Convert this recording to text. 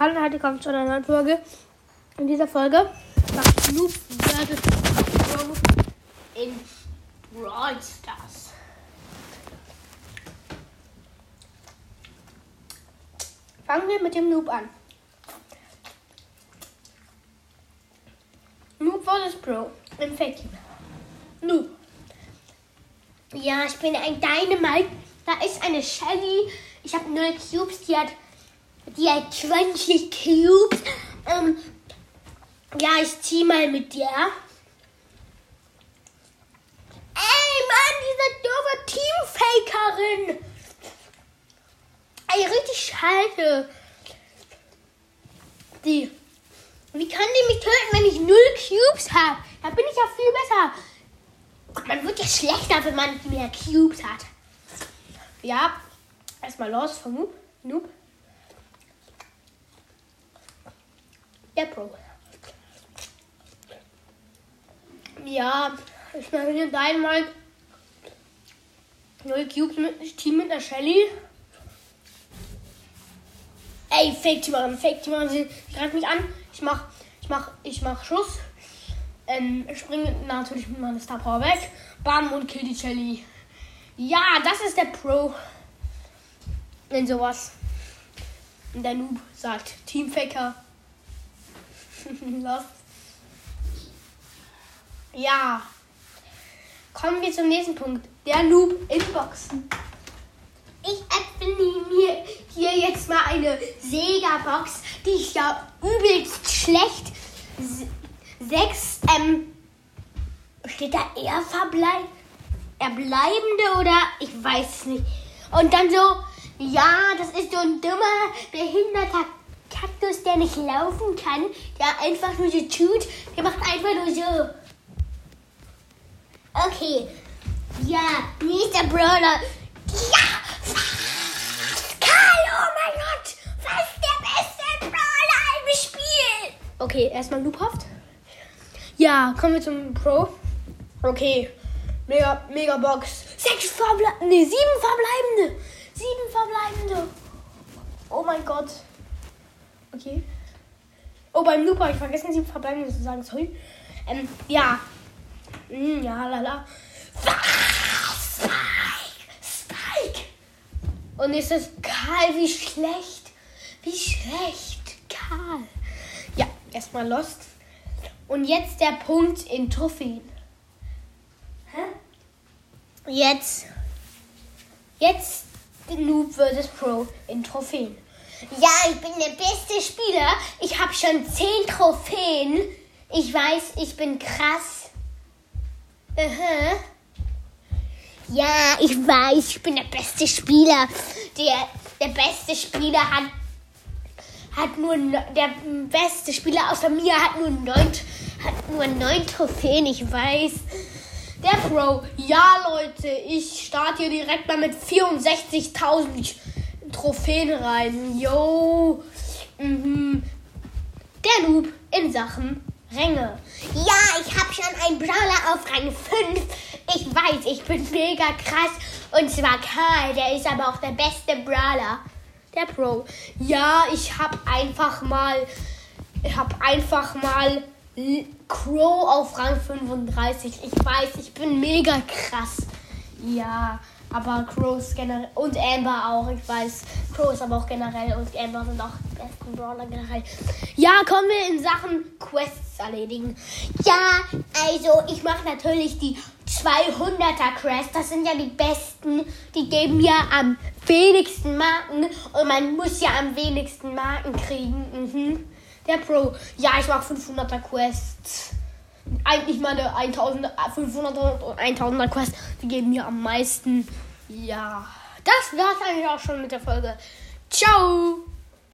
Hallo und heute kommt zu einer neuen Folge. In dieser Folge macht Snoop vs. Pro in Brawl Stars. Fangen wir mit dem Noob an. Noob vs. Pro im Fake Noob. Ja, ich bin ein Dynamite. Da ist eine Shelly. Ich habe null Cubes. Die hat, die 20 Cubes. Ähm, ja, ich zieh mal mit dir. Ey, Mann, diese doofe Teamfakerin. Ey, richtig scheiße. Die. Wie kann die mich töten, wenn ich null Cubes habe? Da bin ich ja viel besser. Man wird ja schlechter, wenn man mehr Cubes hat. Ja, erstmal los vom Noob. Der Pro. Ja, ich mache hier Dynamite. Neue Cubes mit Team mit der Shelly. Ey, Fake Team Fake Team Sie greift mich an. Ich mach, ich mach, ich mach Schuss. Ähm, springe natürlich mit meiner Star Power weg. Bam und kill die Shelly. Ja, das ist der Pro. In sowas. Und der Noob sagt Teamfaker. Los. Ja. Kommen wir zum nächsten Punkt. Der Noob Inboxen. Ich öffne mir hier jetzt mal eine Sega-Box, die ist ja übelst schlecht. Sechs, ähm, steht da eher verbleib, erbleibende oder ich weiß es nicht. Und dann so, ja, das ist so ein dummer, behinderter Kaktus, der nicht laufen kann, der einfach nur so tut, der macht einfach nur so. Okay. Ja, nächster Brawler. Ja! Karl, oh mein Gott! Was ist der beste Brawler im Spiel? Okay, erstmal Loophaft. Ja, kommen wir zum Pro. Okay. Mega, Mega Box. Sechs verbleibende. Nee, sieben verbleibende. Sieben verbleibende. Oh mein Gott. Okay. Oh, beim Loop habe ich vergessen, sieben verbleibende zu sagen. Sorry. Ähm, ja. Hm, ja, lala. Spike! Spike! Und ist es Karl, wie schlecht. Wie schlecht, Karl. Ja, erstmal Lost. Und jetzt der Punkt in Trophäen. Hä? Jetzt. Jetzt Noob vs. Pro in Trophäen. Ja, ich bin der beste Spieler. Ich habe schon 10 Trophäen. Ich weiß, ich bin krass. Aha. Ja, ich weiß, ich bin der beste Spieler. Der, der beste Spieler hat, hat nur der beste Spieler außer mir hat nur neun, hat nur neun Trophäen. Ich weiß. Der Pro. Ja, Leute, ich starte hier direkt mal mit 64.000 Trophäen rein. Yo. Mhm. Der Noob in Sachen Ränge. Ja, ich habe schon einen Brawler auf Rang 5. Ich weiß, ich bin mega krass. Und zwar Karl, der ist aber auch der beste Brawler. Der Pro. Ja, ich habe einfach mal. Ich habe einfach mal Crow auf Rang 35. Ich weiß, ich bin mega krass. Ja, aber Crow ist generell. Und Amber auch. Ich weiß, Crow ist aber auch generell. Und Amber sind auch die besten Brawler generell. Ja, kommen wir in Sachen Quests erledigen. Ja, also ich mache natürlich die 200er Quests. Das sind ja die besten. Die geben ja am wenigsten Marken. Und man muss ja am wenigsten Marken kriegen. Mhm. Der Pro. Ja, ich mache 500er Quests. Eigentlich meine 1500 und 1000er Quests. Die geben mir am meisten. Ja. Das war's eigentlich auch schon mit der Folge. Ciao!